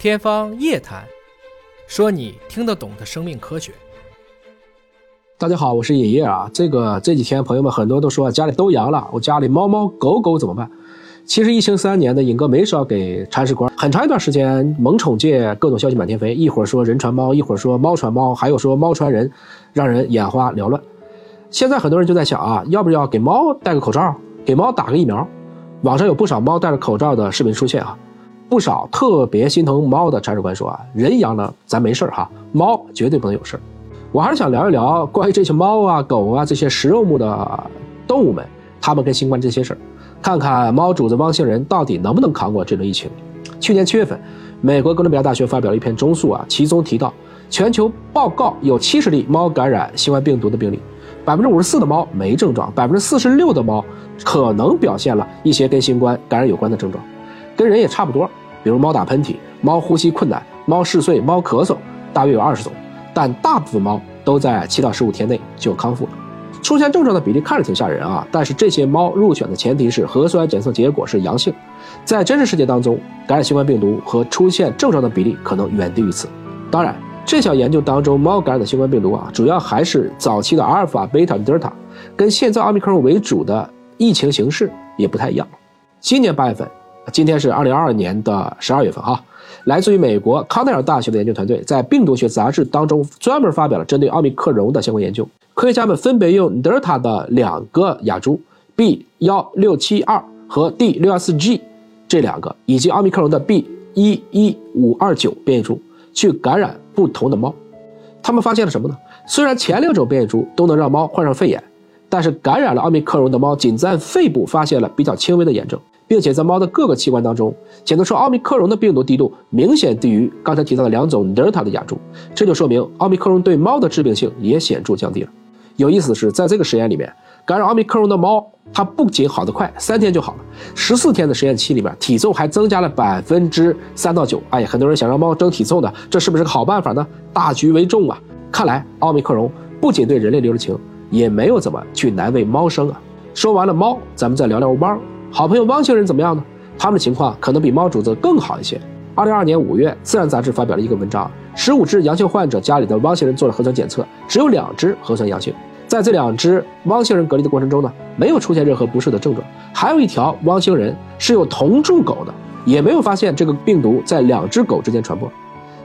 天方夜谭，说你听得懂的生命科学。大家好，我是野叶啊。这个这几天朋友们很多都说家里都阳了，我家里猫猫狗狗怎么办？其实疫情三年的尹哥没少给铲屎官，很长一段时间萌宠界各种消息满天飞，一会儿说人传猫，一会儿说猫传猫，还有说猫传人，让人眼花缭乱。现在很多人就在想啊，要不要给猫戴个口罩，给猫打个疫苗？网上有不少猫戴着口罩的视频出现啊。不少特别心疼猫的铲屎官说啊，人阳了咱没事哈，猫绝对不能有事我还是想聊一聊关于这些猫啊、狗啊这些食肉目的动物们，他们跟新冠这些事儿，看看猫主子汪星人到底能不能扛过这轮疫情。去年七月份，美国哥伦比亚大学发表了一篇中述啊，其中提到，全球报告有七十例猫感染新冠病毒的病例，百分之五十四的猫没症状，百分之四十六的猫可能表现了一些跟新冠感染有关的症状，跟人也差不多。比如猫打喷嚏、猫呼吸困难、猫嗜睡、猫咳嗽，大约有二十种，但大部分猫都在七到十五天内就康复了。出现症状的比例看着挺吓人啊，但是这些猫入选的前提是核酸检测结果是阳性。在真实世界当中，感染新冠病毒和出现症状的比例可能远低于此。当然，这项研究当中猫感染的新冠病毒啊，主要还是早期的阿尔法、贝塔、德尔塔，跟现在奥密克戎为主的疫情形势也不太一样。今年八月份。今天是二零二二年的十二月份哈，来自于美国康奈尔大学的研究团队在病毒学杂志当中专门发表了针对奥密克戎的相关研究。科学家们分别用德尔塔的两个亚株 B 幺六七二和 D 六幺四 G 这两个，以及奥密克戎的 B 一一五二九变异株去感染不同的猫。他们发现了什么呢？虽然前两种变异株都能让猫患上肺炎，但是感染了奥密克戎的猫仅在肺部发现了比较轻微的炎症。并且在猫的各个器官当中检测出奥密克戎的病毒滴度明显低于刚才提到的两种德尔塔的亚株，这就说明奥密克戎对猫的致病性也显著降低了。有意思的是，在这个实验里面，感染奥密克戎的猫它不仅好得快，三天就好了，十四天的实验期里面体重还增加了百分之三到九。哎，很多人想让猫增体重的，这是不是个好办法呢？大局为重啊！看来奥密克戎不仅对人类留了情，也没有怎么去难为猫生啊。说完了猫，咱们再聊聊猫。好朋友汪星人怎么样呢？他们的情况可能比猫主子更好一些。二零二二年五月，《自然》杂志发表了一个文章，十五只阳性患者家里的汪星人做了核酸检测，只有两只核酸阳性。在这两只汪星人隔离的过程中呢，没有出现任何不适的症状。还有一条汪星人是有同住狗的，也没有发现这个病毒在两只狗之间传播。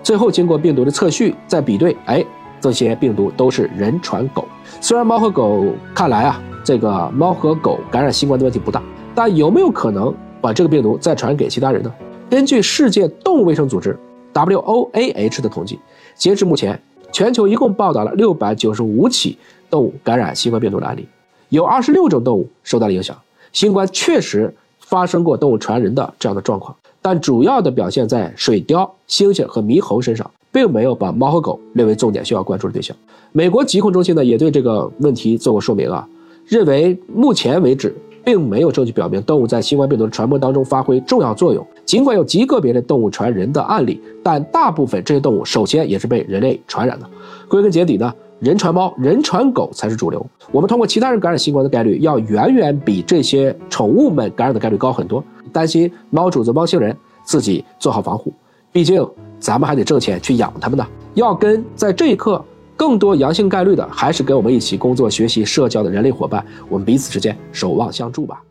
最后经过病毒的测序再比对，哎，这些病毒都是人传狗。虽然猫和狗看来啊，这个猫和狗感染新冠的问题不大。但有没有可能把这个病毒再传给其他人呢？根据世界动物卫生组织 （WOAH） 的统计，截至目前，全球一共报道了六百九十五起动物感染新冠病毒的案例，有二十六种动物受到了影响。新冠确实发生过动物传人的这样的状况，但主要的表现在水貂、猩猩和猕猴身上，并没有把猫和狗列为重点需要关注的对象。美国疾控中心呢也对这个问题做过说明啊，认为目前为止。并没有证据表明动物在新冠病毒的传播当中发挥重要作用。尽管有极个别的动物传人的案例，但大部分这些动物首先也是被人类传染的。归根结底呢，人传猫、人传狗才是主流。我们通过其他人感染新冠的概率要远远比这些宠物们感染的概率高很多。担心猫主子猫星人自己做好防护，毕竟咱们还得挣钱去养他们呢。要跟在这一刻。更多阳性概率的，还是跟我们一起工作、学习、社交的人类伙伴，我们彼此之间守望相助吧。